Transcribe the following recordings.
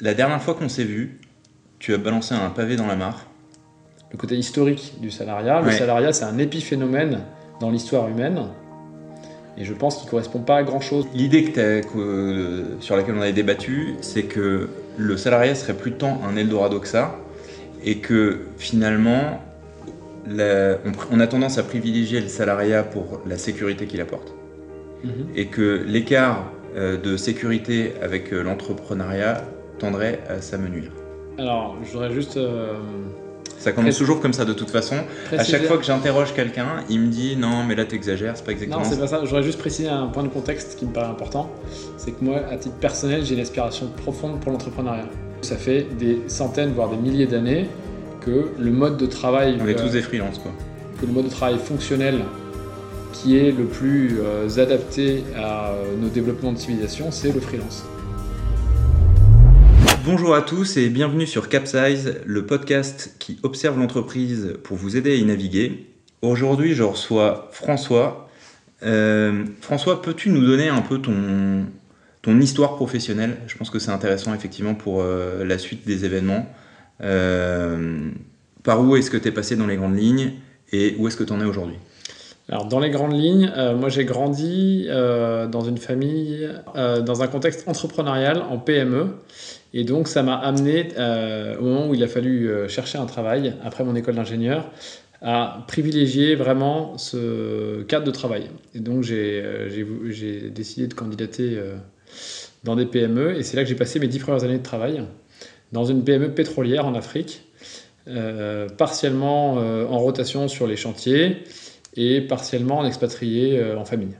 La dernière fois qu'on s'est vu, tu as balancé un pavé dans la mare. Le côté historique du salariat. Le Ouais. salariat, c'est un épiphénomène dans l'histoire humaine. Et je pense qu'il ne correspond pas à grand-chose. L'idée que que- sur laquelle on avait débattu, c'est que le salariat serait plus tant un Eldorado que ça, et que finalement, la- on, a tendance à privilégier le salariat pour la sécurité qu'il apporte, et que l'écart euh, de sécurité avec euh, l'entrepreneuriat tendrait à s'amenuire. Alors, je voudrais juste euh, Ça commence Pré- toujours comme ça de toute façon. À préciser... chaque fois que j'interroge quelqu'un, il me dit non, mais là t'exagères, c'est pas exactement Non, c'est ça. pas ça. Je voudrais juste préciser un point de contexte qui me paraît important. C'est que moi, à titre personnel, j'ai une aspiration profonde pour l'entrepreneuriat. Ça fait des centaines, voire des milliers d'années que le mode de travail, On est euh, tous des freelances quoi. que le mode de travail fonctionnel qui est le plus euh, adapté à euh, nos développements de civilisation, c'est le freelance. Bonjour à tous et bienvenue sur Capsize, le podcast qui observe l'entreprise pour vous aider à y naviguer. Aujourd'hui, je reçois François. Euh, François, peux-tu nous donner un peu ton, histoire professionnelle? Je pense que c'est intéressant effectivement pour euh, la suite des événements. Euh, par où est-ce que tu es passé dans les grandes lignes et où est-ce que tu en es aujourd'hui? Alors, dans les grandes lignes, moi j'ai grandi dans une famille, dans un contexte entrepreneurial en PME. Et donc, ça m'a amené, euh, au moment où il a fallu euh, chercher un travail, après mon école d'ingénieur, à privilégier vraiment ce cadre de travail. Et donc, j'ai euh, décidé de candidater dans des PME. Et c'est là que j'ai passé mes dix premières années de travail, dans une PME pétrolière en Afrique, partiellement en rotation sur les chantiers et partiellement en expatrié en famille.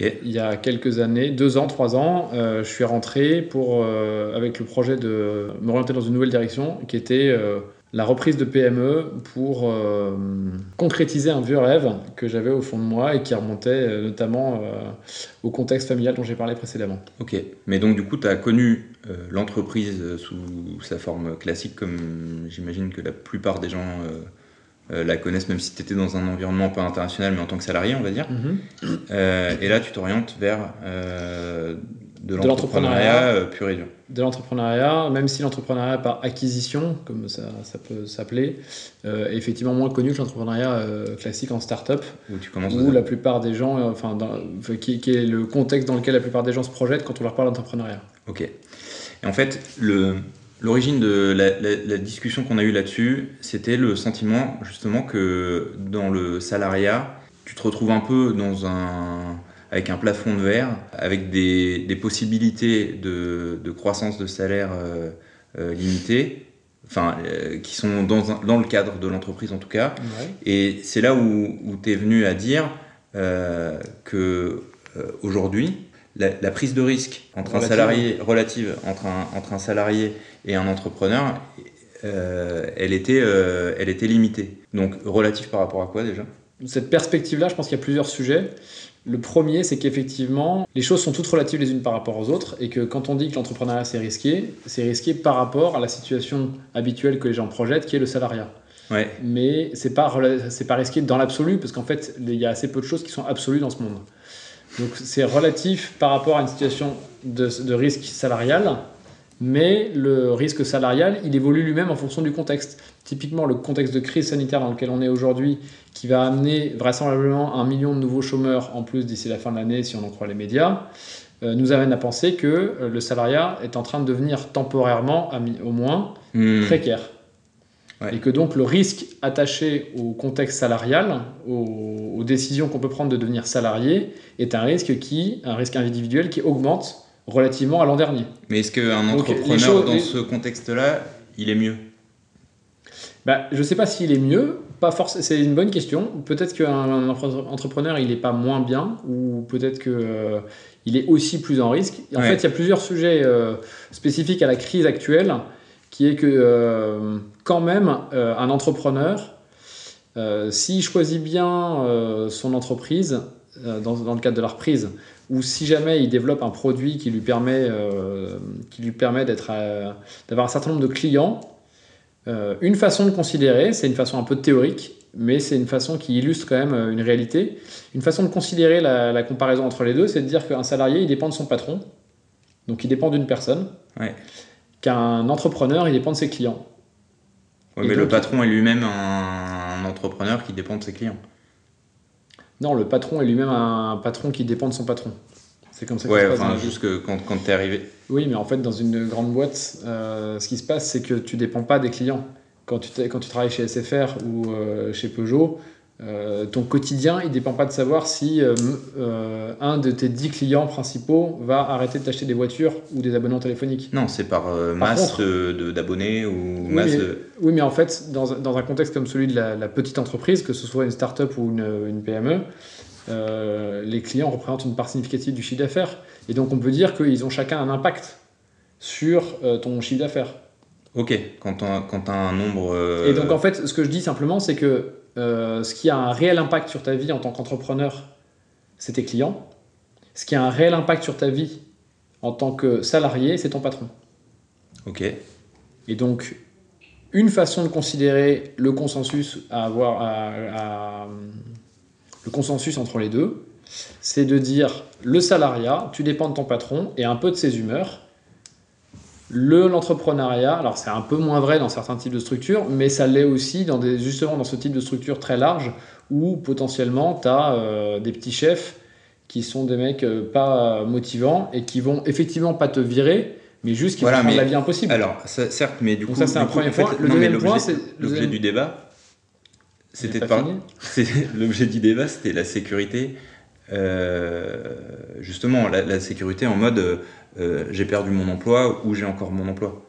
Il y a quelques années, deux ans, trois ans, euh, je suis rentré pour, euh, avec le projet de m'orienter dans une nouvelle direction qui était euh, la reprise de PME pour concrétiser un vieux rêve que j'avais au fond de moi et qui remontait notamment au contexte familial dont j'ai parlé précédemment. Ok, mais donc du coup, tu as connu l'entreprise sous sa forme classique, comme j'imagine que la plupart des gens la connaissent, même si tu étais dans un environnement pas international, mais en tant que salarié, on va dire. Euh, et là, tu t'orientes vers euh, de l'entrepreneuriat. euh, pur et dur. de l'entrepreneuriat, même si l'entrepreneuriat par acquisition, comme ça, ça peut s'appeler, euh, est effectivement moins connu que l'entrepreneuriat euh, classique en start-up, Où tu commences où la plupart des gens, euh, enfin, dans- qui est le contexte dans lequel la plupart des gens se projettent quand on leur parle d'entrepreneuriat. Ok. Et en fait, le, l'origine de la, la- la discussion qu'on a eue là-dessus, c'était le sentiment justement que dans le salariat, tu te retrouves un peu dans un, avec un plafond de verre, avec des, des possibilités de, de croissance de salaire euh, euh, limitées, enfin, euh, qui sont dans, un- dans le cadre de l'entreprise en tout cas. Et c'est là où, où tu es venu à dire que aujourd'hui, la, la prise de risque entre un Relative. salarié relative entre un, entre un salarié et un entrepreneur, euh, elle, était, euh, elle était limitée. Donc relative par rapport à quoi déjà? Cette perspective-là, je pense qu'il y a plusieurs sujets. Le premier, c'est qu'effectivement, les choses sont toutes relatives les unes par rapport aux autres, et que quand on dit que l'entrepreneuriat c'est risqué, c'est risqué par rapport à la situation habituelle que les gens projettent, qui est le salariat. Ouais. mais c'est pas pas risqué dans l'absolu parce qu'en fait il y a assez peu de choses qui sont absolues dans ce monde. Donc c'est relatif par rapport à une situation de, de risque salarial, mais le risque salarial il évolue lui-même en fonction du contexte. Typiquement le contexte de crise sanitaire dans lequel on est aujourd'hui, qui va amener vraisemblablement un million de nouveaux chômeurs en plus d'ici la fin de l'année si on en croit les médias, euh, nous amène à penser que euh, le salariat est en train de devenir temporairement, au moins, Hmm. précaire. Ouais. Et que donc le risque attaché au contexte salarial, aux, aux décisions qu'on peut prendre de devenir salarié, est un risque qui, un risque individuel qui augmente relativement à l'an dernier. Mais est-ce qu'un entrepreneur choses- dans les- ce contexte-là, il est mieux? Bah, je ne sais pas s'il est mieux, pas forcément. C'est une bonne question. Peut-être qu'un un entre- entrepreneur il n'est pas moins bien, ou peut-être que euh, il est aussi plus en risque. En Ouais. fait, il y a plusieurs sujets euh, spécifiques à la crise actuelle, qui est que euh, quand même euh, un entrepreneur, euh, s'il choisit bien son entreprise dans, le cadre de la reprise, ou si jamais il développe un produit qui lui permet, permet d'avoir un certain nombre de clients. Une façon de considérer, c'est une façon un peu théorique, mais c'est une façon qui illustre quand même une réalité. Une façon de considérer la, comparaison entre les deux, c'est de dire qu'un salarié, il dépend de son patron, donc il dépend d'une personne. Qu'un entrepreneur, il dépend de ses clients. Et mais le patron est lui-même un, entrepreneur qui dépend de ses clients. Non, le patron est lui-même un patron qui dépend de son patron. C'est comme ça que ça se passe enfin, juste que quand, quand t'es arrivé. Oui, mais en fait, dans une grande boîte, euh, ce qui se passe, c'est que tu dépends pas des clients. Tu, quand tu travailles chez SFR ou euh, chez Peugeot, euh, ton quotidien, il dépend pas de savoir si euh, euh, un de tes 10 clients principaux va arrêter de t'acheter des voitures ou des abonnements téléphoniques. Non, c'est par Par masse contre- d'abonnés ou Oui, masse mais, de. oui, mais en fait, dans, un- dans un contexte comme celui de la, la petite entreprise, que ce soit une start-up ou une, une PME, les clients représentent une part significative du chiffre d'affaires. Et donc, on peut dire qu'ils ont chacun un impact sur ton chiffre d'affaires. Ok, quand quand t'as un nombre. Et donc, en fait, ce que je dis simplement, c'est que euh, ce qui a un réel impact sur ta vie en tant qu'entrepreneur, c'est tes clients. Ce qui a un réel impact sur ta vie en tant que salarié, c'est ton patron. Ok, Et donc, une façon de considérer le consensus à avoir, à- à- le consensus entre les deux, c'est de dire le salariat, tu dépends de ton patron et un peu de ses humeurs. Le l'entrepreneuriat, alors c'est un peu moins vrai dans certains types de structures, mais ça l'est aussi dans des, justement dans ce type de structure très large où potentiellement tu as des petits chefs qui sont des mecs euh, pas motivants et qui vont effectivement pas te virer, mais juste qui Voilà, vont mais- la vie impossible. alors ça- certes, mais du coup. ça, c'est un coup, premier en fait, point. Le non, deuxième point, l'objet- c'est- L'objet du débat, c'était pas L'objet du débat, c'était la sécurité. euh, justement, la, la sécurité en mode euh, euh, j'ai perdu mon emploi ou j'ai encore mon emploi.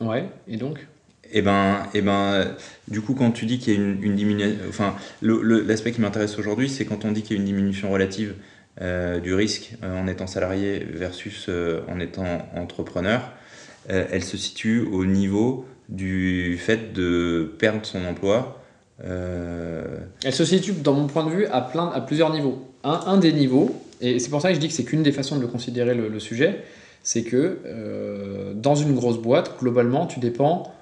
Ouais, et donc? Et ben, et ben, du coup, quand tu dis qu'il y a une, une diminution, enfin, l'aspect qui m'intéresse aujourd'hui, c'est quand on dit qu'il y a une diminution relative euh, du risque euh, en étant salarié versus euh, en étant entrepreneur, euh, elle se situe au niveau du fait de perdre son emploi. euh, Elle se situe, dans mon point de vue, à, plein, à plusieurs niveaux. Un, un des niveaux, et c'est pour ça que je dis que c'est qu'une des façons de le considérer le, le sujet, c'est que euh, dans une grosse boîte, globalement, tu dépends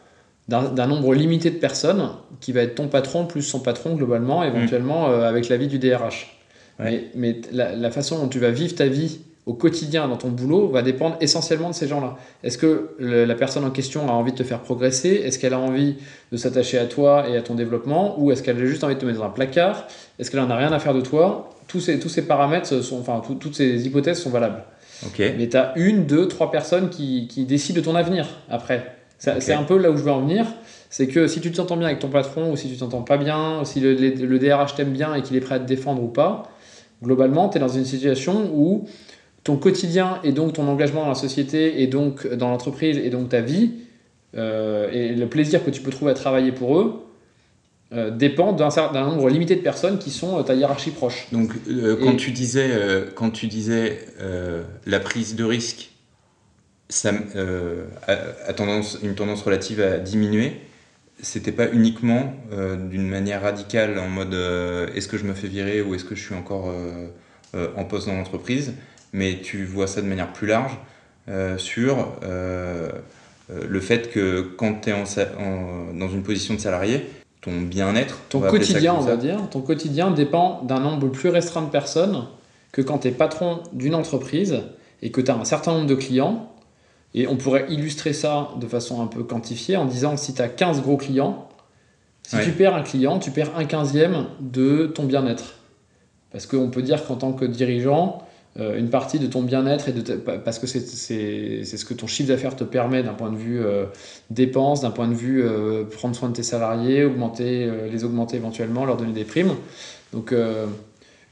d'un nombre limité de personnes qui va être ton patron plus son patron, globalement, éventuellement euh, avec l'avis du DRH. Ouais. Mais, mais la, la façon dont tu vas vivre ta vie au quotidien dans ton boulot va dépendre essentiellement de ces gens-là. Est-ce que le- la personne en question a envie de te faire progresser? Est-ce qu'elle a envie de s'attacher à toi et à ton développement? Ou est-ce qu'elle a juste envie de te mettre dans un placard? Est-ce qu'elle en a rien à faire de toi? Tous ces, tous ces paramètres, sont, enfin tout- toutes ces hypothèses sont valables. Ok. Mais tu as une, deux, trois personnes qui, qui décident de ton avenir après. C'est un peu là où je veux en venir. C'est que si tu t'entends bien avec ton patron ou si tu t'entends pas bien, ou si le, le- le DRH t'aime bien et qu'il est prêt à te défendre ou pas, globalement, tu es dans une situation où ton quotidien et donc ton engagement dans la société et donc dans l'entreprise et donc ta vie euh, et le plaisir que tu peux trouver à travailler pour eux euh, dépend d'un nombre limité de personnes qui sont euh, ta hiérarchie proche. Donc, euh, quand Et- tu disais, quand tu disais la prise de risque, ça a, a tendance, une tendance relative à diminuer. C'était pas uniquement d'une manière radicale en mode est-ce que je me fais virer ou est-ce que je suis encore en poste dans l'entreprise, mais tu vois ça de manière plus large sur le fait que quand tu es en sa- en- dans une position de salarié, ton bien-être, Ton quotidien, on va dire, ton quotidien dépend d'un nombre plus restreint de personnes que quand tu es patron d'une entreprise et que tu as un certain nombre de clients. Et on pourrait illustrer ça de façon un peu quantifiée en disant que si tu as 15 gros clients, si Ouais. tu perds un client, tu perds un quinzième de ton bien-être. Parce qu'on peut dire qu'en tant que dirigeant, euh, une partie de ton bien-être et parce que c'est ce que ton chiffre d'affaires te permet d'un point de vue euh, dépenses, d'un point de vue euh, prendre soin de tes salariés, augmenter, les augmenter éventuellement, leur donner des primes. Donc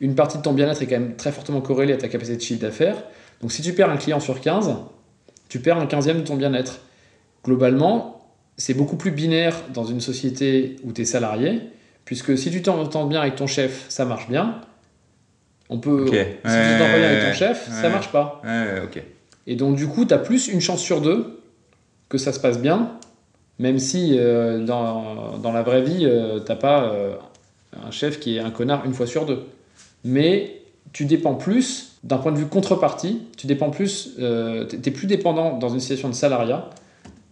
une partie de ton bien-être est quand même très fortement corrélée à ta capacité de chiffre d'affaires. Donc si tu perds un client sur 15, tu perds un quinzième de ton bien-être. Globalement, c'est beaucoup plus binaire dans une société où tu es salarié, puisque si tu t'entends bien avec ton chef, ça marche bien. On peut, si tu t'entends pas bien avec ton Ouais, chef, ça ouais. marche pas. Ouais, ok. Et donc, du coup, tu as plus une chance sur deux que ça se passe bien, même si euh, dans, dans la vraie vie, euh, t'as pas euh, un chef qui est un connard une fois sur deux. Mais tu dépends plus, d'un point de vue contrepartie, tu dépends plus, euh, tu es plus dépendant dans une situation de salariat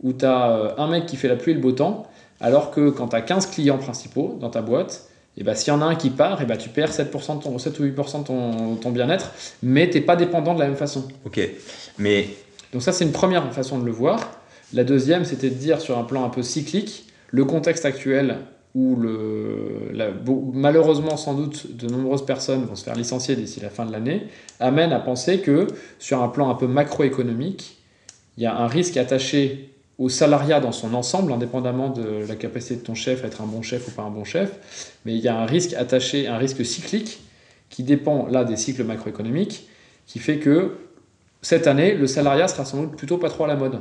où tu as un mec qui fait la pluie et le beau temps, alors que quand tu as 15 clients principaux dans ta boîte, et bah, s'il y en a un qui part, et bah, tu perds 7%, de ton, 7 ou 8% de ton, ton bien-être, mais tu pas dépendant de la même façon. Ok. Mais Donc ça, c'est une première façon de le voir. La deuxième, c'était de dire sur un plan un peu cyclique, le contexte actuel où le, malheureusement sans doute de nombreuses personnes vont se faire licencier d'ici la fin de l'année, amène à penser que sur un plan un peu macroéconomique, il y a un risque attaché au salariat dans son ensemble, indépendamment de la capacité de ton chef à être un bon chef ou pas un bon chef, mais il y a un risque attaché, un risque cyclique qui dépend là des cycles macroéconomiques, qui fait que cette année, le salariat sera sans doute plutôt pas trop à la mode.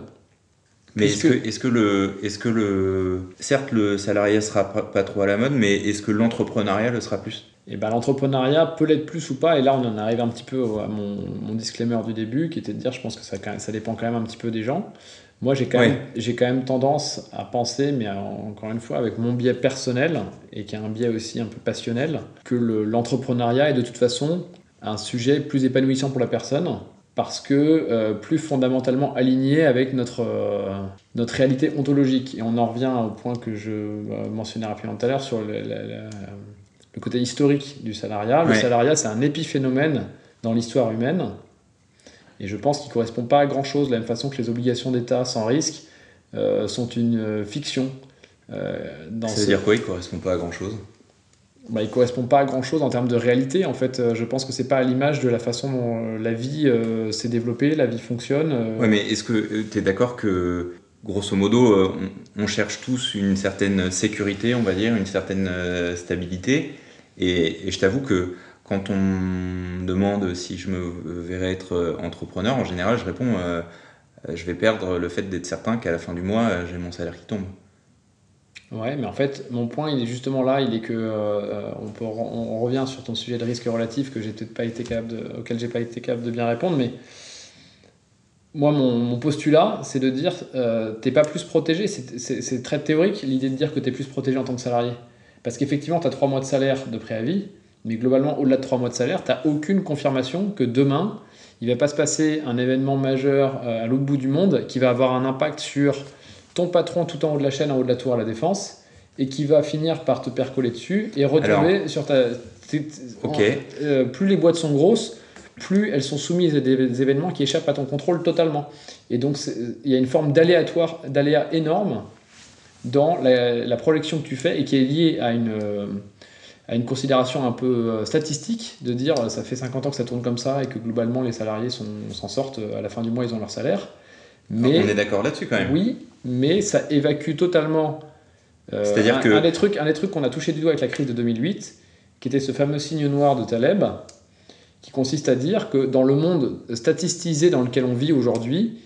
Mais est-ce que, est que, le, est que le, certes le salariat sera pas, trop à la mode, mais est-ce que l'entrepreneuriat le sera plus? Et eh ben, l'entrepreneuriat peut l'être plus ou pas, et là on en arrive un petit peu à mon, mon disclaimer du début, qui était de dire je pense que ça, ça dépend quand même un petit peu des gens. Moi j'ai quand, même, j'ai quand même tendance à penser, mais encore une fois avec mon biais personnel, et qui a un biais aussi un peu passionnel, que l'entrepreneuriat est de toute façon un sujet plus épanouissant pour la personne, parce que euh, plus fondamentalement aligné avec notre, euh, notre réalité ontologique. Et on en revient au point que je euh, mentionnais rapidement tout à l'heure sur le, le, côté historique du salariat. Le salariat, c'est un épiphénomène dans l'histoire humaine. Et je pense qu'il ne correspond pas à grand-chose, de la même façon que les obligations d'État sans risque sont une fiction. Dans Ça veut dire quoi, il ne correspond pas à grand-chose? Bah, il correspond pas à grand chose en termes de réalité. En fait, euh, je pense que c'est pas à l'image de la façon dont euh, la vie euh, s'est développée, la vie fonctionne. Ouais, mais est-ce que tu es d'accord que, grosso modo, on, cherche tous une certaine sécurité, on va dire, une certaine stabilité? Et, je t'avoue que quand on me demande si je me verrais être entrepreneur, en général, je réponds je vais perdre le fait d'être certain qu'à la fin du mois, j'ai mon salaire qui tombe. Ouais, mais en fait, mon point, il est justement là, il est que euh, on, revient sur ton sujet de risque relatif que j'ai peut-être pas été capable de, auquel j'ai pas été capable de bien répondre, mais moi, mon, postulat, c'est de dire, euh, t'es pas plus protégé. C'est très théorique l'idée de dire que tu es plus protégé en tant que salarié, parce qu'effectivement, tu as trois mois de salaire de préavis, mais globalement, au-delà de trois mois de salaire, tu aucune confirmation que demain, il va pas se passer un événement majeur euh, à l'autre bout du monde qui va avoir un impact sur ton patron tout en haut de la chaîne, en haut de la tour à la défense, et qui va finir par te percoler dessus et retomber sur ta. Ok. Euh, plus les boîtes sont grosses, plus elles sont soumises à des événements qui échappent à ton contrôle totalement. Et donc il y a une forme d'aléatoire, d'aléa énorme dans la, projection que tu fais et qui est liée à une, à une considération un peu euh, statistique de dire ça fait 50 ans que ça tourne comme ça et que globalement les salariés s'en sortent à la fin du mois ils ont leur salaire. Mais, on est d'accord là-dessus quand même. Oui, mais ça évacue totalement euh, C'est-à-dire un, que... un, des trucs, un des trucs qu'on a touché du doigt avec la crise de 2008, qui était ce fameux signe noir de Taleb, qui consiste à dire que dans le monde statistisé dans lequel on vit aujourd'hui,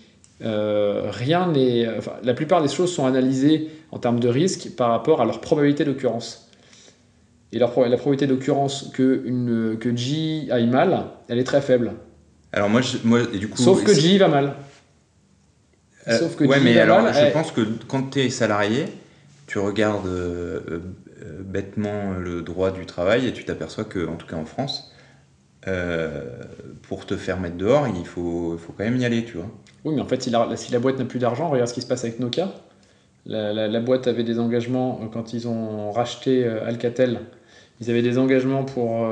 euh, rien n'est, enfin, la plupart des choses sont analysées en termes de risque par rapport à leur probabilité d'occurrence. Et leur, la probabilité d'occurrence que, une, que J aille mal, elle est très faible. Alors moi, moi du coup, Sauf que J va mal. Euh, Sauf que ouais, mais alors, je pense que quand tu es salarié, tu regardes euh, euh, bêtement le droit du travail et tu t'aperçois que, en tout cas en France, pour te faire mettre dehors, il faut, faut quand même y aller, tu vois. Oui, mais en fait, si la, si la boîte n'a plus d'argent, regarde ce qui se passe avec Nokia. La, la, boîte avait des engagements quand ils ont racheté Alcatel. Ils avaient des engagements pour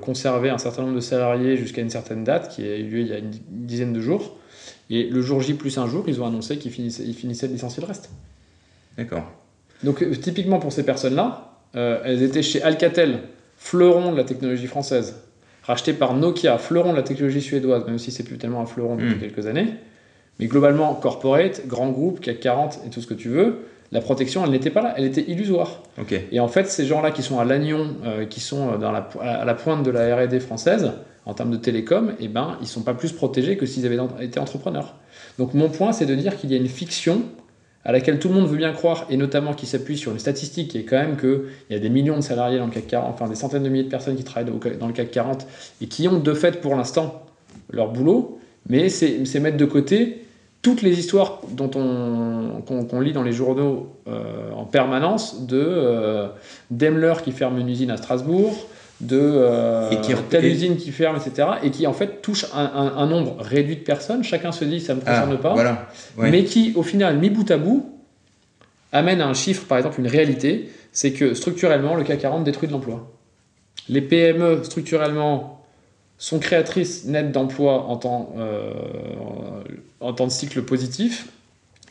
conserver un certain nombre de salariés jusqu'à une certaine date, qui a eu lieu il y a une dizaine de jours. Et le jour J plus un jour, ils ont annoncé qu'ils finissaient, ils finissaient de licencier le reste. D'accord. Donc euh, typiquement pour ces personnes-là, euh, elles étaient chez Alcatel, fleuron de la technologie française, racheté par Nokia, fleuron de la technologie suédoise, même si c'est plus tellement un fleuron depuis hmm. quelques années. Mais globalement, corporate, grand groupe, CAC 40 et tout ce que tu veux, la protection, elle n'était pas là, elle était illusoire. Et en fait, ces gens-là qui sont à Lannion, euh, qui sont dans la, à la pointe de la R&D française, en termes de télécom, eh ben, ils ne sont pas plus protégés que s'ils avaient été entrepreneurs. Donc mon point, c'est de dire qu'il y a une fiction à laquelle tout le monde veut bien croire, et notamment qui s'appuie sur une statistique qui est quand même qu'il y a des millions de salariés dans le CAC 40, enfin des centaines de milliers de personnes qui travaillent dans le CAC 40, et qui ont de fait pour l'instant leur boulot, mais c'est mettre de côté toutes les histoires dont on qu'on lit dans les journaux euh, en permanence de euh, Daimler qui ferme une usine à Strasbourg, de euh, telle usine qui ferme, etc. Et qui en fait touche un, nombre réduit de personnes. Chacun se dit ça ne me concerne ah, pas. Voilà. Mais qui au final, mis bout à bout, amène à un chiffre, par exemple une réalité, c'est que structurellement, le CAC 40 détruit de l'emploi. Les PME structurellement sont créatrices nettes d'emplois en temps, euh, en temps de cycle positif.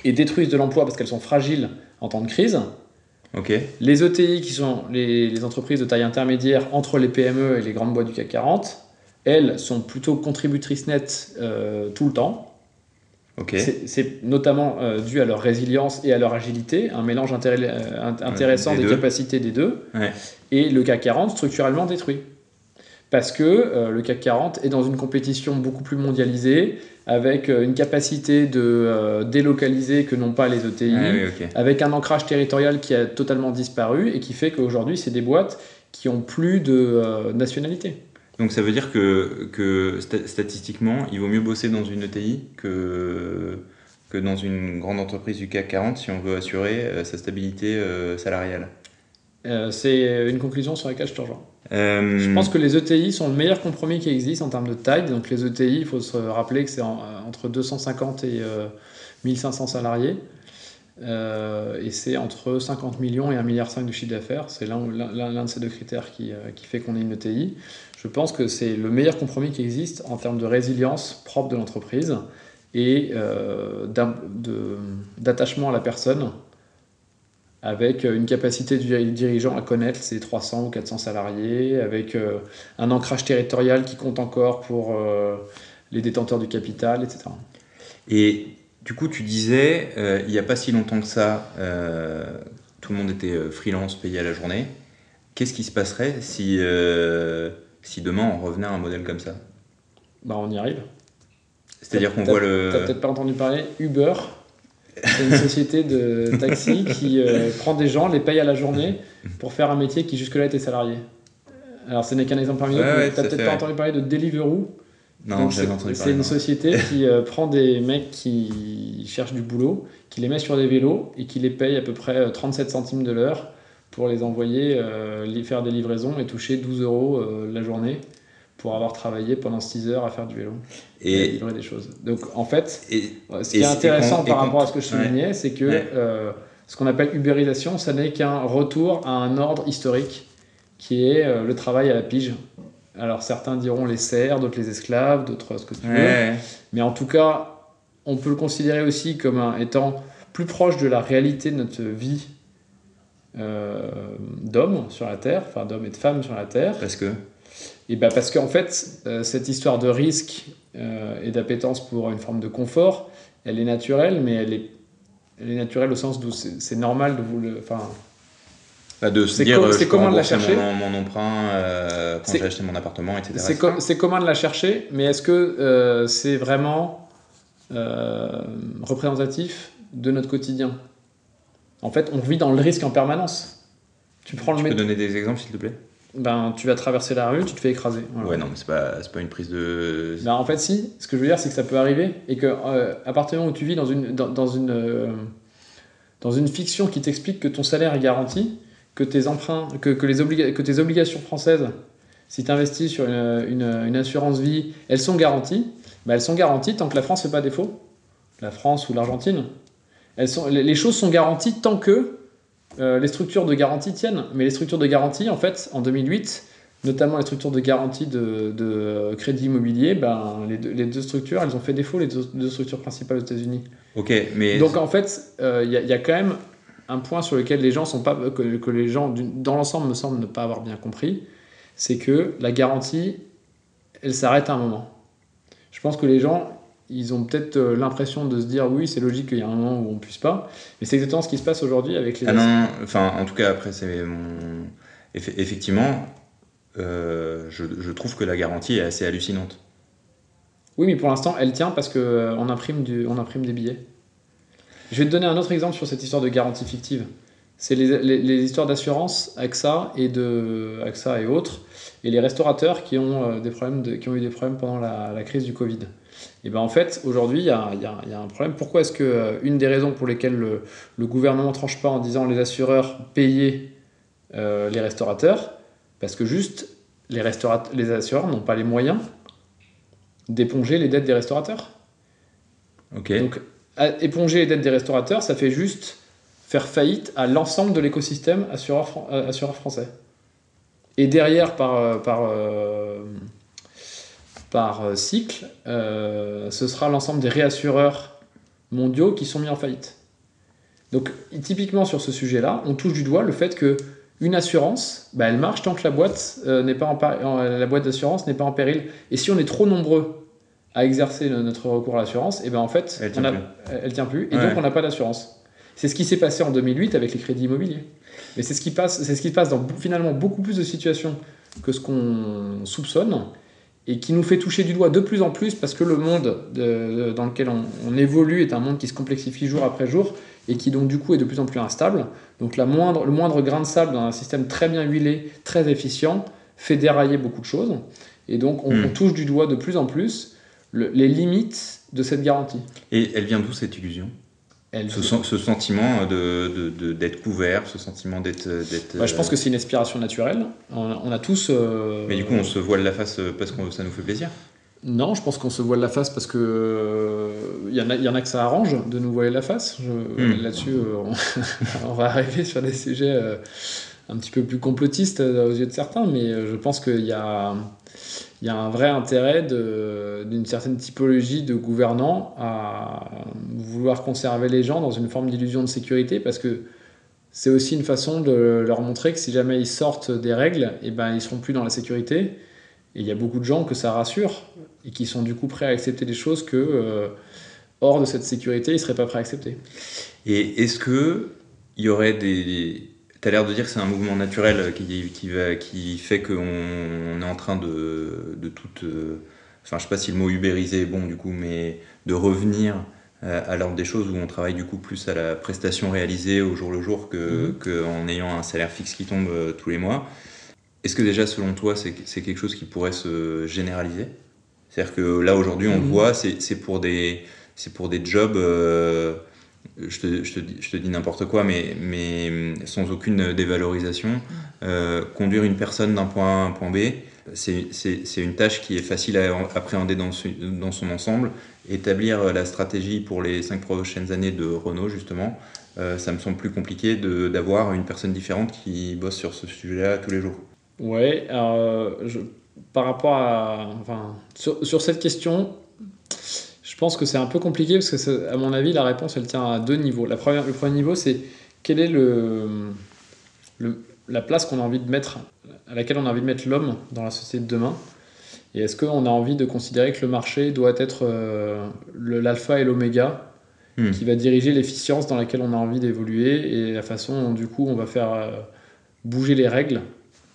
et détruisent de l'emploi parce qu'elles sont fragiles en temps de crise. Les ETI, qui sont les, les entreprises de taille intermédiaire entre les PME et les grandes boîtes du CAC 40, elles sont plutôt contributrices nettes euh, tout le temps. C'est- notamment euh, dû à leur résilience et à leur agilité, un mélange intéressant des capacités des deux. Ouais. Et le CAC 40 structurellement détruit. Parce que euh, le CAC 40 est dans une compétition beaucoup plus mondialisée, avec euh, une capacité de euh, délocaliser que n'ont pas les ETI, Ah oui, avec un ancrage territorial qui a totalement disparu et qui fait qu'aujourd'hui, c'est des boîtes qui ont plus de nationalité. Donc ça veut dire que, que sta- statistiquement, il vaut mieux bosser dans une ETI que, que dans une grande entreprise du CAC 40 si on veut assurer sa stabilité salariale. C'est une conclusion sur laquelle je te rejoins. Euh, Je pense que les ETI sont le meilleur compromis qui existe en termes de taille. Donc les ETI, il faut se rappeler que c'est en- euh, entre 250 et euh, 1500 salariés. Euh, et c'est entre 50 millions et 1,5 milliard de chiffre d'affaires. C'est l'un de ces deux critères qui, euh, qui fait qu'on est une ETI. Je pense que c'est le meilleur compromis qui existe en termes de résilience propre de l'entreprise et euh, d'attachement à la personne avec une capacité du dirigeant à connaître ses 300 ou 400 salariés, avec euh, un ancrage territorial qui compte encore pour euh, les détenteurs du capital, etc. Et du coup, tu disais, euh, il n'y a pas si longtemps que ça, euh, tout le monde était euh, freelance, payé à la journée. Qu'est-ce qui se passerait si, euh, si demain on revenait à un modèle comme ça? Bah, on y arrive. C'est-à-dire qu'on T'as- voit T'as le... peut-être pas entendu parler, Uber, c'est une société de taxi qui euh, prend des gens, les paye à la journée pour faire un métier qui jusque-là était salarié. Alors ce n'est qu'un exemple parmi d'autres, ouais, à peut-être pas entendu parler de Deliveroo, Non, c'est- entendu C'est parler. une non. société qui euh, prend des mecs qui cherchent du boulot, qui les met sur des vélos et qui les paye à peu près euh, 37 centimes de l'heure pour les envoyer, euh, faire des livraisons et toucher 12 euros euh, la journée pour avoir travaillé pendant 6 heures à faire du vélo et, à livrer des choses. Donc en fait, et, euh, ce qui est intéressant par rapport à ce que je soulignais, c'est que Ouais. euh, ce qu'on appelle ubérisation, ça n'est qu'un retour à un ordre historique qui est euh, le travail à la pige. Alors certains diront les serfs, d'autres les esclaves, d'autres ce que tu veux. Mais en tout cas, on peut le considérer aussi comme un- étant plus proche de la réalité de notre vie euh, d'hommes sur la Terre, enfin d'hommes et de femmes sur la Terre. parce que... Et ben parce qu'en fait, euh, cette histoire de risque euh, et d'appétence pour une forme de confort, elle est naturelle, mais elle est, elle est naturelle au sens d'où c'est normal de vous le... Enfin, Bah, de se C'est dire, com- euh, je comment de la chercher mon, mon emprunt euh, quand C'est- j'ai acheté mon appartement, etc. c'est com- c'est commun de la chercher, mais est-ce que euh, c'est vraiment euh, représentatif de notre quotidien? En fait, on vit dans le risque en permanence. Tu prends le Tu peux donner des exemples, s'il te plaît? Ben, tu vas traverser la rue, tu te fais écraser. Voilà. Ouais, non, mais c'est pas, pas une prise de... Ben, en fait, si. Ce que je veux dire, c'est que ça peut arriver et que euh, à partir du moment où tu vis dans une dans, dans une euh, dans une fiction qui t'explique que ton salaire est garanti, que tes emprunts, que, que les obliga- que tes obligations françaises, si tu investis sur une, une- une assurance vie, elles sont garanties. Ben, elles sont garanties tant que la France fait pas défaut. La France ou l'Argentine, elles sont les choses sont garanties tant que euh, les structures de garantie tiennent. Mais les structures de garantie, en fait, en 2008, notamment les structures de garantie de, de crédit immobilier, ben, les, deux, les deux structures, elles ont fait défaut, les deux, deux structures principales aux États-Unis. Ok, mais... Donc en fait, il y, a- y a quand même un point sur lequel les gens sont pas, que, que les gens dans l'ensemble me semblent ne pas avoir bien compris, c'est que la garantie, elle s'arrête à un moment. Je pense que les gens, ils ont peut-être euh, l'impression de se dire oui, c'est logique qu'il y a un moment où on puisse pas, mais c'est exactement ce qui se passe aujourd'hui avec les Ah non, enfin, en tout cas, après, c'est mon... Eff- effectivement, euh, je, je trouve que la garantie est assez hallucinante. Oui, mais pour l'instant, elle tient parce qu'on imprime, du, on imprime des billets. Je vais te donner un autre exemple sur cette histoire de garantie fictive. C'est les, les- les histoires d'assurance, AXA et de AXA et autres, et les restaurateurs qui ont, euh, des problèmes de- qui ont eu des problèmes pendant la, la crise du Covid. Et ben en fait, aujourd'hui, il y a, y y un problème. Pourquoi est-ce que euh, une des raisons pour lesquelles le, le gouvernement tranche pas en disant les assureurs payer euh, les restaurateurs? Parce que juste les, assureurs n'ont pas les moyens d'éponger les dettes des restaurateurs. Donc, éponger les dettes des restaurateurs, ça fait juste faire faillite à l'ensemble de l'écosystème assureur, fran- euh, assureur français. Et derrière, par, par, euh, par euh, cycle, euh, ce sera l'ensemble des réassureurs mondiaux qui sont mis en faillite. Donc, typiquement sur ce sujet-là, on touche du doigt le fait que une assurance, bah, elle marche tant que la boîte euh, n'est pas en, la boîte d'assurance n'est pas en péril. Et si on est trop nombreux à exercer notre recours à l'assurance, et eh ben en fait, elle tient, plus. Elle tient plus, et donc on n'a pas d'assurance. C'est ce qui s'est passé en 2008 avec les crédits immobiliers. Mais c'est ce qui passe, c'est ce qui passe dans finalement beaucoup plus de situations que ce qu'on soupçonne et qui nous fait toucher du doigt de plus en plus parce que le monde dans lequel on, évolue est un monde qui se complexifie jour après jour et qui donc du coup est de plus en plus instable. Donc la moindre, le moindre grain de sable dans un système très bien huilé, très efficient, fait dérailler beaucoup de choses. Et donc on, hmm. touche du doigt de plus en plus les limites de cette garantie. Et elle vient d'où cette illusion? Ce, sentiment de, d'être couvert, ce sentiment d'être. Bah, je pense que c'est une aspiration naturelle. On, a tous. Euh, Mais du coup, on se voile la face parce que ça nous fait plaisir Non, je pense qu'on se voile la face parce que. Il y, en a, y en a que ça arrange de nous voiler la face. Hmm. Là-dessus, euh, on, va arriver sur des sujets euh, un petit peu plus complotistes aux yeux de certains, mais je pense qu'il y a il y a un vrai intérêt d'une certaine typologie de gouvernants à vouloir conserver les gens dans une forme d'illusion de sécurité parce que c'est aussi une façon de leur montrer que si jamais ils sortent des règles, et eh ben, ils seront plus dans la sécurité. Et il y a beaucoup de gens que ça rassure et qui sont du coup prêts à accepter des choses que, euh, hors de cette sécurité, ils seraient pas prêts à accepter. Et est-ce qu'il y aurait des, tu as l'air de dire que c'est un mouvement naturel qui, qui, va, qui fait qu'on est en train de, de tout. Euh, enfin, je sais pas si le mot ubériser est bon du coup, mais de revenir à l'ordre des choses où on travaille du coup plus à la prestation réalisée au jour le jour qu'en que mhm. ayant un salaire fixe qui tombe euh, tous les mois. Est-ce que déjà, selon toi, c'est quelque chose qui pourrait se généraliser? C'est-à-dire que là, aujourd'hui, on le mhm. voit, c'est pour, des, pour des jobs. Euh, je te, je te, dis, je te dis n'importe quoi, mais, mais sans aucune dévalorisation, mm. euh, conduire une personne d'un point A à un point B, c'est une tâche qui est facile à appréhender dans, dans son ensemble. Établir la stratégie pour les cinq prochaines années de Renault, justement, euh, ça me semble plus compliqué d'avoir une personne différente qui bosse sur ce sujet-là tous les jours. Ouais, alors, je, par rapport à. Enfin, sur, sur cette question, pense que c'est un peu compliqué parce que, à mon avis, la réponse, elle tient à deux niveaux. La première, le premier niveau, c'est quelle est le, la place qu'on a envie de mettre, à laquelle on a envie de mettre l'homme dans la société de demain. Et est-ce qu'on a envie de considérer que le marché doit être euh, l'alpha et l'oméga hmm. qui va diriger l'efficience dans laquelle on a envie d'évoluer et la façon dont, du coup, on va faire euh, bouger les règles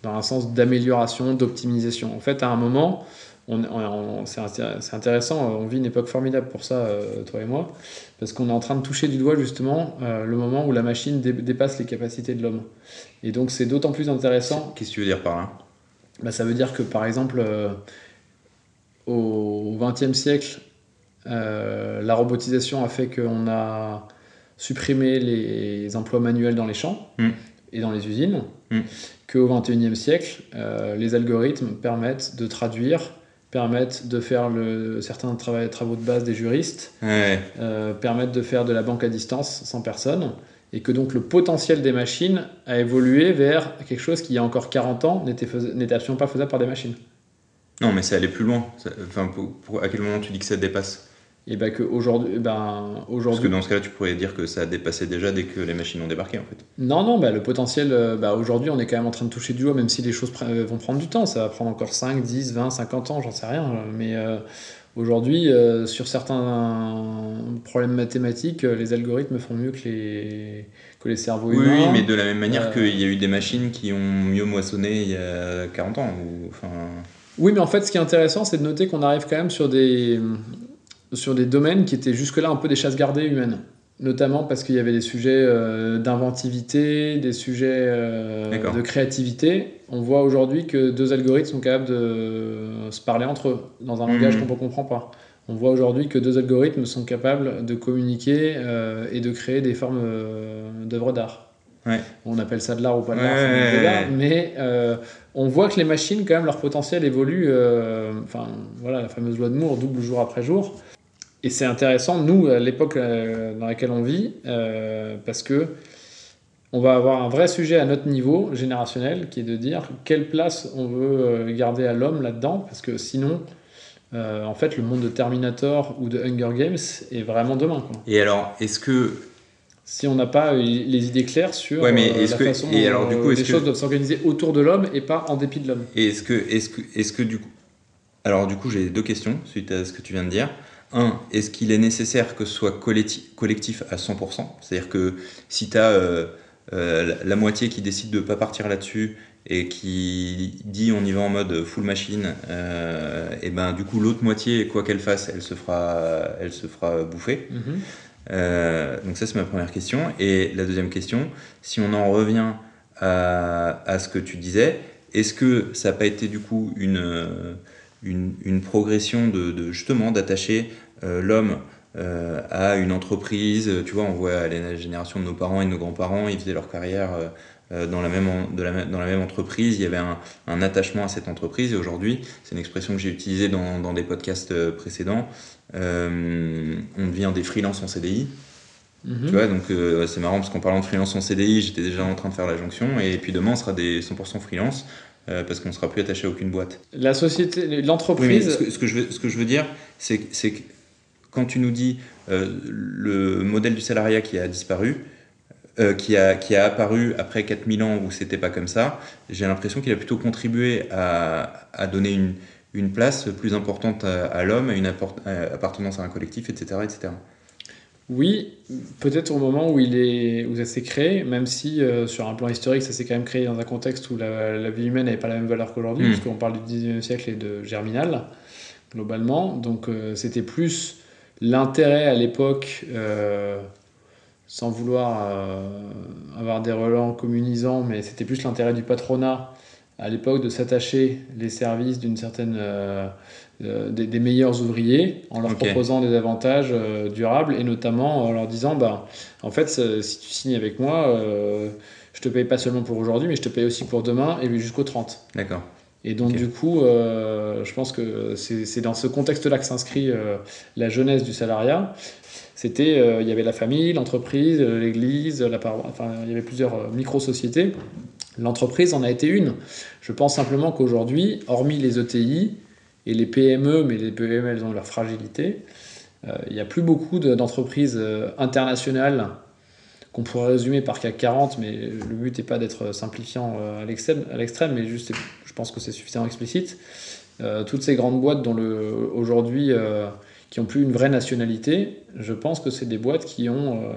dans un sens d'amélioration, d'optimisation. En fait, à un moment, c'est intéressant, on vit une époque formidable pour ça, euh, toi et moi, parce qu'on est en train de toucher du doigt justement euh, le moment où la machine dépasse les capacités de l'homme. Et donc c'est d'autant plus intéressant. Qu'est-ce que tu veux dire par là? Bah, Ça veut dire que par exemple, euh, au XXe siècle, la robotisation a fait qu'on a supprimé les emplois manuels dans les champs hmm. et dans les usines. Hmm. Qu'au XXIe siècle, les algorithmes permettent de traduire permettent de faire le, certains travaux de base des juristes, euh, permettent de faire de la banque à distance sans personne, et que donc le potentiel des machines a évolué vers quelque chose qui, il y a encore 40 ans, n'était absolument pas faisable par des machines. Non, mais c'est aller plus loin. Enfin, à quel moment tu dis que ça dépasse? Et ben que aujourd'hui, ben aujourd'hui. Parce que dans ce cas-là, tu pourrais dire que ça a dépassé déjà dès que les machines ont débarqué en fait. Non, non, bah, le potentiel, bah, aujourd'hui, on est quand même en train de toucher du doigt, même si les choses euh, vont prendre du temps. Ça va prendre encore 5, 10, 20, 50 ans, j'en sais rien. Mais euh, aujourd'hui, sur certains problèmes mathématiques, les algorithmes font mieux que les, que les cerveaux oui, humains. Oui, mais de la même manière qu'il y a eu des machines qui ont mieux moissonné il y a 40 ans. Ou, enfin... Oui, mais en fait, ce qui est intéressant, c'est de noter qu'on arrive quand même sur des sur des domaines qui étaient jusque-là un peu des chasses gardées humaines. Notamment parce qu'il y avait des sujets euh, d'inventivité, des sujets euh, de créativité. On voit aujourd'hui que deux algorithmes sont capables de se parler entre eux dans un langage mmh. qu'on ne comprend pas. On voit aujourd'hui que deux algorithmes sont capables de communiquer euh, et de créer des formes d'œuvres d'art. On appelle ça de l'art ou pas de l'art, mais on voit que les machines, quand même, leur potentiel évolue. Enfin, voilà, la fameuse loi de Moore, double jour après jour. Et c'est intéressant, nous, à l'époque euh, dans laquelle on vit, euh, parce que on va avoir un vrai sujet à notre niveau générationnel qui est de dire quelle place on veut euh, garder à l'homme là-dedans, parce que sinon, en fait, le monde de Terminator ou de Hunger Games est vraiment demain. Quoi. Et alors, est-ce que si on n'a pas les idées claires sur ouais, mais la que, façon et alors, du coup, les choses doivent s'organiser autour de l'homme et pas en dépit de l'homme. Et est-ce que, est-ce que, est-ce que du coup, alors du coup, j'ai deux questions suite à ce que tu viens de dire. Un, est-ce qu'il est nécessaire que ce soit collectif à 100% C'est-à-dire que si tu as euh, euh, la moitié qui décide de ne pas partir là-dessus et qui dit on y va en mode full machine, euh, et ben du coup l'autre moitié, quoi qu'elle fasse, elle se fera, elle se fera bouffer. Mm-hmm. donc ça c'est ma première question. Et la deuxième question, si on en revient à, à ce que tu disais, est-ce que ça n'a pas été du coup une une, progression de, justement d'attacher euh, l'homme euh, à une entreprise. Tu vois, on voit la génération de nos parents et de nos grands-parents, ils faisaient leur carrière euh, dans, la même, de la, dans la même entreprise. Il y avait un, attachement à cette entreprise. Et aujourd'hui, c'est une expression que j'ai utilisée dans, dans, des podcasts précédents, on devient des freelances en CDI. Mhm. Tu vois, donc c'est marrant parce qu'en parlant de freelance en CDI, j'étais déjà en train de faire la jonction. Et puis demain, on sera des 100% freelance. Euh, parce qu'on ne sera plus attaché à aucune boîte. La société, l'entreprise. ce, que, je veux, ce que je veux dire, c'est que quand tu nous dis euh, le modèle du salariat qui a disparu, euh, qui, a, qui a apparu après 4000 ans où c'était pas comme ça, j'ai l'impression qu'il a plutôt contribué à, à donner une, une, place plus importante à, l'homme, à une appartenance à un collectif, etc. etc. Oui, peut-être au moment où, il est, où ça s'est créé, même si euh, sur un plan historique, ça s'est quand même créé dans un contexte où la, vie humaine n'avait pas la même valeur qu'aujourd'hui, hmm. puisqu'on parle du 19e siècle et de germinal, globalement. Donc euh, c'était plus l'intérêt à l'époque, euh, sans vouloir avoir des relents communisants, mais c'était plus l'intérêt du patronat à l'époque de s'attacher les services d'une certaine euh, des, meilleurs ouvriers en leur proposant des avantages euh, durables et notamment en leur disant bah, en fait, si tu signes avec moi, euh, je te paye pas seulement pour aujourd'hui, mais je te paye aussi pour demain et jusqu'au 30. D'accord. Et donc, du coup, je pense que c'est dans ce contexte-là que s'inscrit la jeunesse du salariat. C'était, il y avait la famille, l'entreprise, l'église, la enfin, il y avait plusieurs micro-sociétés. L'entreprise en a été une. Je pense simplement qu'aujourd'hui, hormis les ETI, et les PME, mais les PME, elles ont leur fragilité. Euh, il n'y a plus beaucoup d'entreprises euh, internationales qu'on pourrait résumer par CAC 40, mais le but n'est pas d'être simplifiant euh, à l'extrême, mais juste, je pense que c'est suffisamment explicite. toutes ces grandes boîtes dont aujourd'hui, qui n'ont plus une vraie nationalité, je pense que c'est des boîtes qui ont,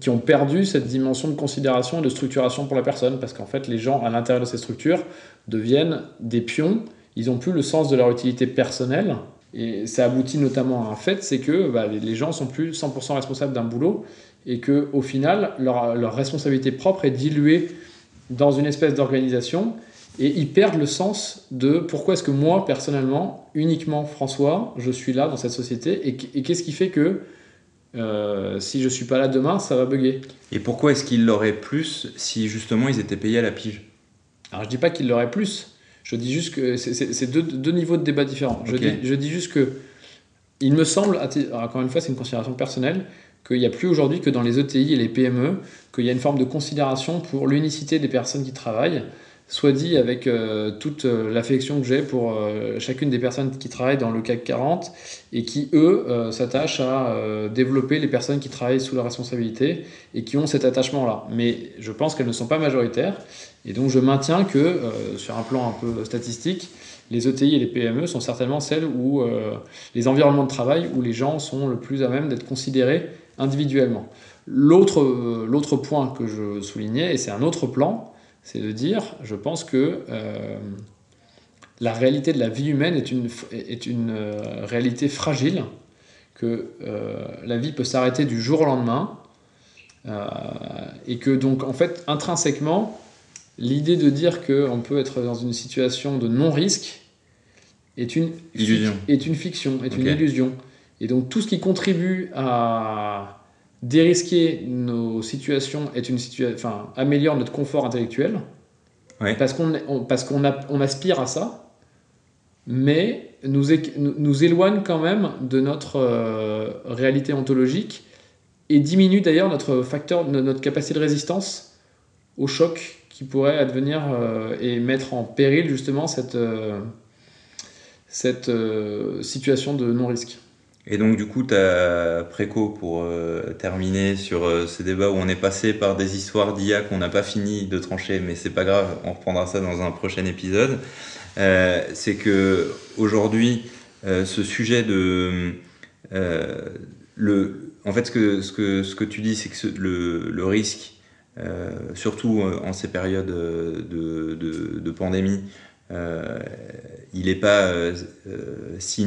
qui, ont perdu cette dimension de considération et de structuration pour la personne, parce qu'en fait, les gens à l'intérieur de ces structures deviennent des pions ils n'ont plus le sens de leur utilité personnelle. Et ça aboutit notamment à un fait, c'est que bah, les gens sont plus 100% responsables d'un boulot et que au final, leur, leur, responsabilité propre est diluée dans une espèce d'organisation et ils perdent le sens de pourquoi est-ce que moi, personnellement, uniquement François, je suis là dans cette société et, qu'est-ce qui fait que euh, si je suis pas là demain, ça va bugger. Et pourquoi est-ce qu'ils l'auraient plus si justement ils étaient payés à la pige? Alors je dis pas qu'ils l'auraient plus, je dis juste que c'est deux, niveaux de débat différents. Je, dis, je, dis, juste que il me semble, encore une fois, c'est une considération personnelle, qu'il n'y a plus aujourd'hui que dans les ETI et les PME, qu'il y a une forme de considération pour l'unicité des personnes qui travaillent, soit dit avec euh, toute euh, l'affection que j'ai pour euh, chacune des personnes qui travaillent dans le CAC 40 et qui, eux, s'attachent à développer les personnes qui travaillent sous leur responsabilité et qui ont cet attachement-là. Mais je pense qu'elles ne sont pas majoritaires et donc je maintiens que, sur un plan un peu statistique, les ETI et les PME sont certainement celles où les environnements de travail où les gens sont le plus à même d'être considérés individuellement. L'autre point que je soulignais, et c'est un autre plan, c'est de dire, je pense que euh, la réalité de la vie humaine est une, est une euh, réalité fragile, que euh, la vie peut s'arrêter du jour au lendemain, et que donc en fait intrinsèquement, l'idée de dire qu'on peut être dans une situation de non-risque est une, est une fiction, est une illusion. Et donc tout ce qui contribue à dérisquer nos situations est une situation, enfin, améliore notre confort intellectuel, parce qu'on parce qu'on on aspire à ça, mais nous, nous éloigne quand même de notre euh, réalité ontologique et diminue d'ailleurs notre facteur, notre capacité de résistance au choc qui pourrait advenir euh, et mettre en péril justement cette, euh, cette situation de non-risque. Et donc, du coup, tu as préco pour terminer sur ces débats où on est passé par des histoires d'IA qu'on n'a pas fini de trancher, mais c'est pas grave, on reprendra ça dans un prochain épisode. c'est que aujourd'hui, ce sujet de le, en fait, ce que, ce que, ce que tu dis, c'est que le, le, risque, euh, surtout euh, en ces périodes de, de, pandémie, euh, il n'est pas si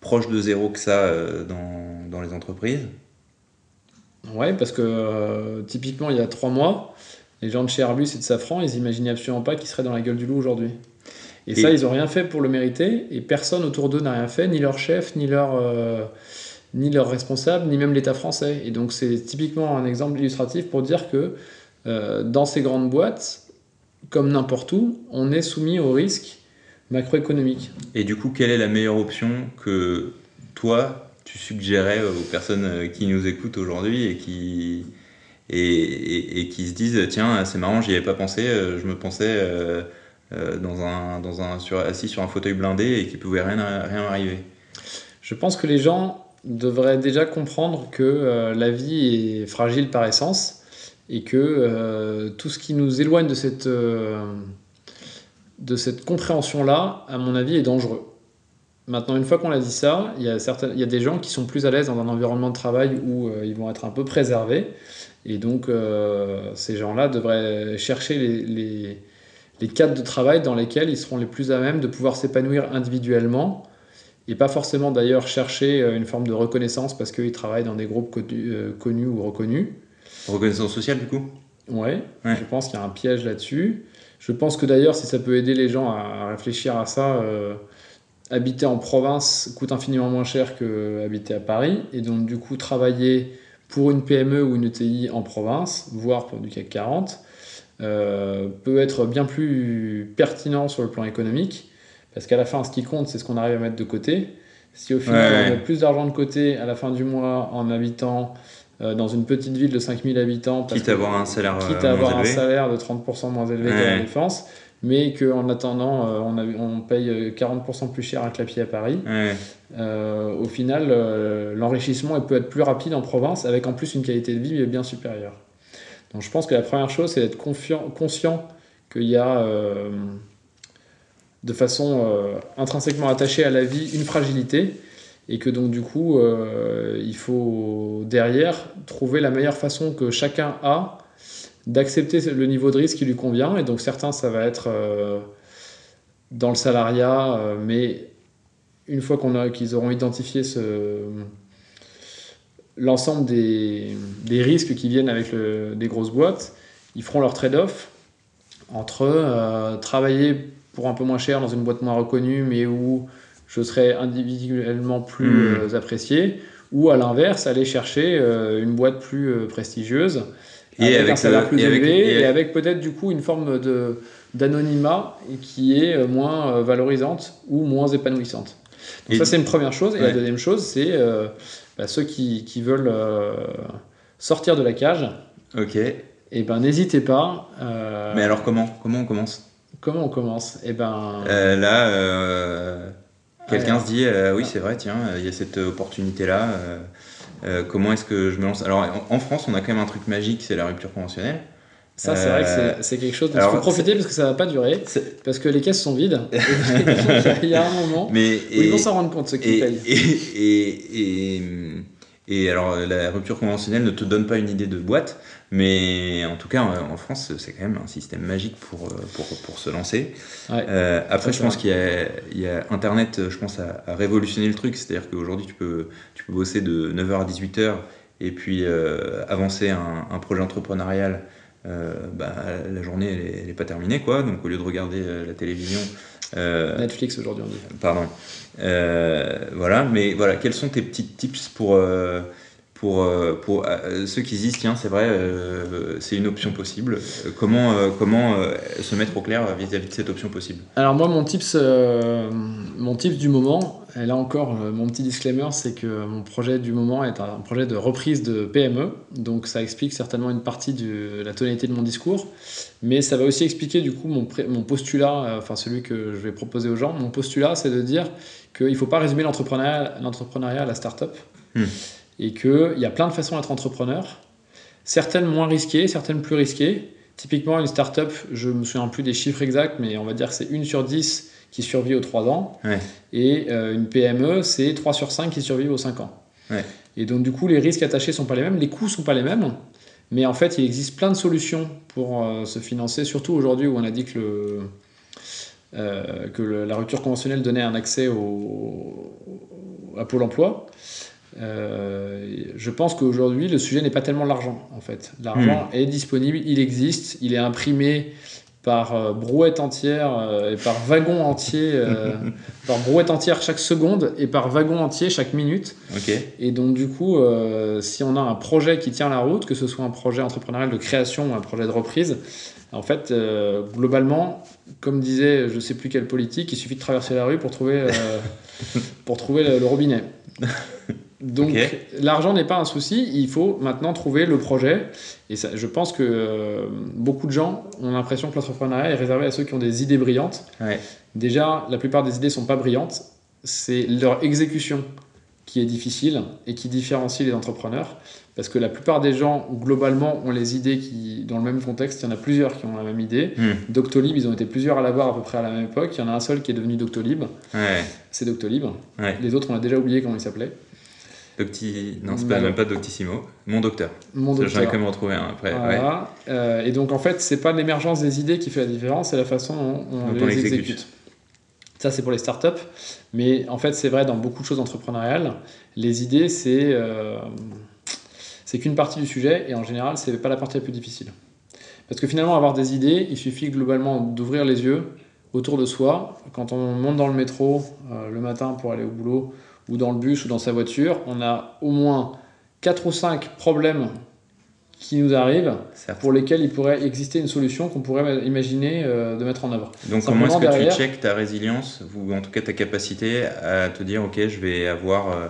proche de zéro que ça dans, dans les entreprises. Ouais, parce que typiquement, il y a trois mois, les gens de chez Airbus et de Safran, ils imaginaient absolument pas qu'ils seraient dans la gueule du loup aujourd'hui. Et, ça, ils n'ont rien fait pour le mériter, et personne autour d'eux n'a rien fait, ni leur chef, ni leur ni leurs responsables, ni même l'État français. Et donc c'est typiquement un exemple illustratif pour dire que euh, dans ces grandes boîtes, comme n'importe où, on est soumis au risque macroéconomique. Et du coup, quelle est la meilleure option que toi, tu suggérais aux personnes euh, qui nous écoutent aujourd'hui et qui, et, qui se disent tiens, c'est marrant, j'y avais pas pensé, euh, je me pensais dans un, dans un, sur, assis sur un fauteuil blindé et qu'il pouvait rien, rien arriver Je pense que les gens devrait déjà comprendre que euh, la vie est fragile par essence et que euh, tout ce qui nous éloigne de cette, euh, de cette compréhension-là, à mon avis, est dangereux. Maintenant, une fois qu'on a dit ça, il y, a certains, il y a des gens qui sont plus à l'aise dans un environnement de travail où ils vont être un peu préservés. Et donc, ces gens-là devraient chercher les, les, les cadres de travail dans lesquels ils seront les plus à même de pouvoir s'épanouir individuellement et pas forcément d'ailleurs chercher euh, une forme de reconnaissance parce qu'ils travaillent dans des groupes euh, connus, ou reconnus. Reconnaissance sociale du coup? Ouais, je pense qu'il y a un piège là-dessus. Je pense que d'ailleurs, si ça peut aider les gens à réfléchir à ça, euh, habiter en province coûte infiniment moins cher que habiter à Paris. Et donc, du coup, travailler pour une PME ou une ETI en province, voire pour du CAC 40, peut être bien plus pertinent sur le plan économique parce qu'à la fin, ce qui compte, c'est ce qu'on arrive à mettre de côté. Si au final, on met plus d'argent de côté à la fin du mois en habitant euh, dans une petite ville de 5000 habitants, quitte à avoir un salaire, quitte à avoir un salaire de 30% moins élevé que la défense, mais qu'en attendant, euh, on, on, paye 40% plus cher un clapier à Paris. Euh, au final, l'enrichissement peut être plus rapide en province, avec en plus une qualité de vie bien supérieure. Donc je pense que la première chose, c'est d'être conscient qu'il y a de façon euh, intrinsèquement attachée à la vie une fragilité et que donc du coup euh, il faut derrière trouver la meilleure façon que chacun a d'accepter le niveau de risque qui lui convient. Et donc certains ça va être euh, dans le salariat mais une fois qu'on qu'ils auront identifié l'ensemble des, risques qui viennent avec des grosses boîtes ils feront leur trade-off entre travailler pour un peu moins cher dans une boîte moins reconnue, mais où je serais individuellement plus hmm. euh, apprécié, ou à l'inverse, aller chercher euh, une boîte plus euh, prestigieuse, et avec, un salaire plus élevé, et, avec peut-être du coup une forme de d'anonymat qui est moins valorisante ou moins épanouissante. Donc ça c'est une première chose. Et la deuxième chose, c'est bah, ceux qui, qui veulent sortir de la cage. Ok. Et eh ben n'hésitez pas. Mais alors comment? Comment on commence? Comment on commence? Eh ben. Là, euh, quelqu'un se dit euh, oui, c'est vrai, tiens, il y a cette opportunité-là. comment est-ce que je me lance? Alors, en, France, on a quand même un truc magique, c'est la rupture conventionnelle. Ça, c'est vrai que c'est quelque chose dont il faut profiter parce que ça va pas durer, parce que les caisses sont vides. il y a un moment Mais, où ils vont s'en rendre compte, ceux qui et, payent. Et, et, et, alors, la rupture conventionnelle ne te donne pas une idée de boîte, mais en tout cas, en France, c'est quand même un système magique pour, euh, pour, pour se lancer. Euh, après, je pense qu'il y, y, a Internet, je pense, à, révolutionner le truc. C'est-à-dire qu'aujourd'hui, tu peux, tu peux bosser de 9h à 18h et puis euh, avancer un, un, projet entrepreneurial. bah, la journée, elle n'est pas terminée, quoi. Donc, au lieu de regarder la télévision. Netflix aujourd'hui, on dit. Pardon. Voilà, mais voilà, quels sont tes petits tips pour pour, euh, pour euh, ceux qui disent tiens c'est vrai euh, c'est une option possible comment, comment se mettre au clair vis-à-vis de cette option possible? Alors moi mon tips, mon tips du moment Et là encore, mon petit disclaimer, c'est que mon projet du moment est un projet de reprise de PME. Donc ça explique certainement une partie de la tonalité de mon discours. Mais ça va aussi expliquer du coup mon, mon postulat, euh, enfin celui que je vais proposer aux gens. Mon postulat, c'est de dire qu'il ne faut pas résumer l'entrepreneuriat à la start-up. Hmm. Et qu'il y a plein de façons d'être entrepreneur. Certaines moins risquées, certaines plus risquées. Typiquement, une start-up, je me souviens plus des chiffres exacts, mais on va dire que c'est une sur 10 qui survit aux 3 ans. Et euh, une PME, c'est 3 sur 5 qui survivent aux 5 ans. Et donc, du coup, les risques attachés ne sont pas les mêmes, les coûts ne sont pas les mêmes. Mais en fait, il existe plein de solutions pour euh, se financer, surtout aujourd'hui où on a dit que, le, euh, que la rupture conventionnelle donnait un accès au, à Pôle emploi. Je pense qu'aujourd'hui, le sujet n'est pas tellement l'argent, en fait. L'argent hmm. est disponible, il existe, il est imprimé par euh, brouette entière euh, et par wagon entier, euh, par brouette entière chaque seconde et par wagon entier chaque minute. Et donc du coup, si on a un projet qui tient la route, que ce soit un projet entrepreneurial de création ou un projet de reprise, en fait, globalement, comme disait je sais plus quelle politique, il suffit de traverser la rue pour trouver, pour trouver le robinet. Donc l'argent n'est pas un souci, il faut maintenant trouver le projet. Et ça, je pense que euh, beaucoup de gens ont l'impression que l'entrepreneuriat est réservé à ceux qui ont des idées brillantes. Déjà, la plupart des idées ne sont pas brillantes, c'est leur exécution qui est difficile et qui différencie les entrepreneurs. Parce que la plupart des gens, globalement, ont les idées qui, dans le même contexte, il y en a plusieurs qui ont la même idée. Hmm. Doctolib, ils ont été plusieurs à l'avoir à peu près à la même époque. Il y en a un seul qui est devenu Doctolib. C'est Doctolib. Les autres, on a déjà oublié comment il s'appelait. Docti... Non, c'est pas, même pas Doctissimo. Mon docteur. Mon docteur. J'en ai quand même retrouvé un après. Euh, et donc, en fait, c'est pas l'émergence des idées qui fait la différence, c'est la façon dont on, les exécute. Ça, c'est pour les startups. Mais en fait, c'est vrai dans beaucoup de choses entrepreneuriales. Les idées, c'est euh, c'est qu'une partie du sujet. Et en général, c'est pas la partie la plus difficile. Parce que finalement, avoir des idées, il suffit globalement d'ouvrir les yeux autour de soi. Quand on monte dans le métro euh, le matin pour aller au boulot, ou dans le bus ou dans sa voiture, on a au moins 4 ou 5 problèmes qui nous arrivent pour lesquels il pourrait exister une solution qu'on pourrait imaginer euh, de mettre en œuvre. Donc comment est-ce que tu checkes ta résilience ou en tout cas ta capacité à te dire ok je vais avoir euh,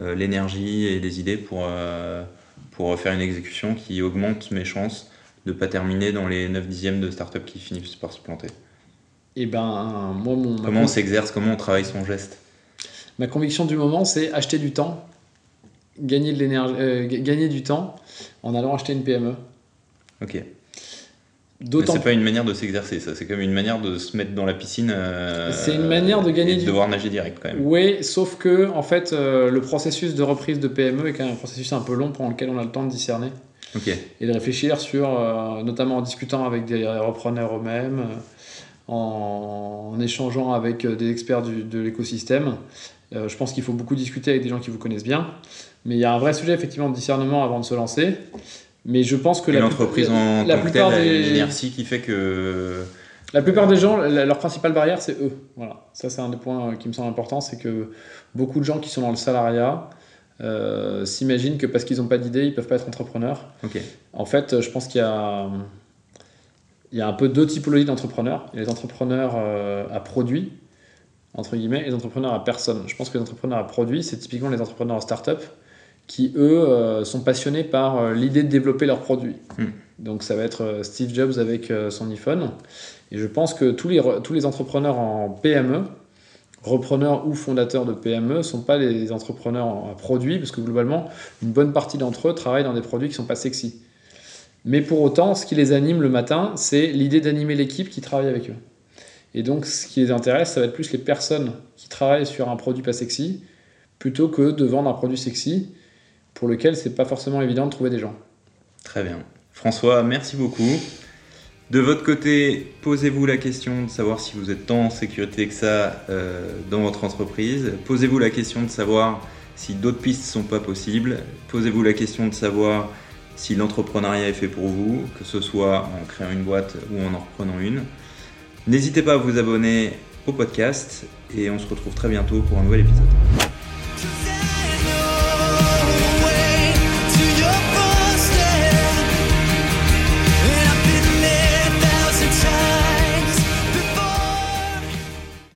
euh, l'énergie et les idées pour, pour faire une exécution qui augmente mes chances de ne pas terminer dans les 9 dixièmes de start-up qui finissent par se planter? Et eh ben moi mon... Comment on s'exerce, comment on travaille son geste? Ma conviction du moment, c'est acheter du temps, gagner, de l'énergie, euh, gagner du temps en allant acheter une PME. Ok. D'autant. C'est pas une manière de s'exercer, ça. C'est comme une manière de se mettre dans la piscine. Euh, c'est une manière de gagner et de devoir nager direct quand même. Oui, sauf que en fait, euh, le processus de reprise de PME est quand même un processus un peu long pendant lequel on a le temps de discerner. Ok. Et de réfléchir sur, notamment en discutant avec des repreneurs eux-mêmes, en, échangeant avec des experts de l'écosystème. Euh, je pense qu'il faut beaucoup discuter avec des gens qui vous connaissent bien. Mais il y a un vrai sujet effectivement de discernement avant de se lancer. Mais je pense que la l'entreprise en la plupart des l'inertie qui fait que la plupart des gens, leur principale barrière, c'est eux. Voilà. Ça, c'est un des points qui me semble important, c'est que beaucoup de gens qui sont dans le salariat euh, s'imaginent que parce qu'ils n'ont pas d'idée, ils peuvent pas être entrepreneurs. En fait, je pense qu'il y a, il y a un peu deux typologies d'entrepreneurs. Il y a les entrepreneurs euh, à produit, entre guillemets, les entrepreneurs à personne. Je pense que les entrepreneurs à produit, c'est typiquement les entrepreneurs en start-up qui, eux, euh, sont passionnés par euh, l'idée de développer leurs produits. Hmm. Donc ça va être euh, Steve Jobs avec son iPhone. Et je pense que tous les, tous les entrepreneurs en PME, repreneurs ou fondateurs de PME, ne sont pas les entrepreneurs à produit, parce que globalement, une bonne partie d'entre eux travaillent dans des produits qui ne sont pas sexy. Mais pour autant, ce qui les anime le matin, c'est l'idée d'animer l'équipe qui travaille avec eux. Et donc, ce qui les intéresse, ça va être plus les personnes qui travaillent sur un produit pas sexy, plutôt que de vendre un produit sexy pour lequel c'est pas forcément évident de trouver des gens. Très bien. François, merci beaucoup. De votre côté, posez-vous la question de savoir si vous êtes tant en sécurité que ça euh, dans votre entreprise. Posez-vous la question de savoir si d'autres pistes ne sont pas possibles. Posez-vous la question de savoir si l'entrepreneuriat est fait pour vous, que ce soit en créant une boîte ou en en reprenant une. N'hésitez pas à vous abonner au podcast et on se retrouve très bientôt pour un nouvel épisode.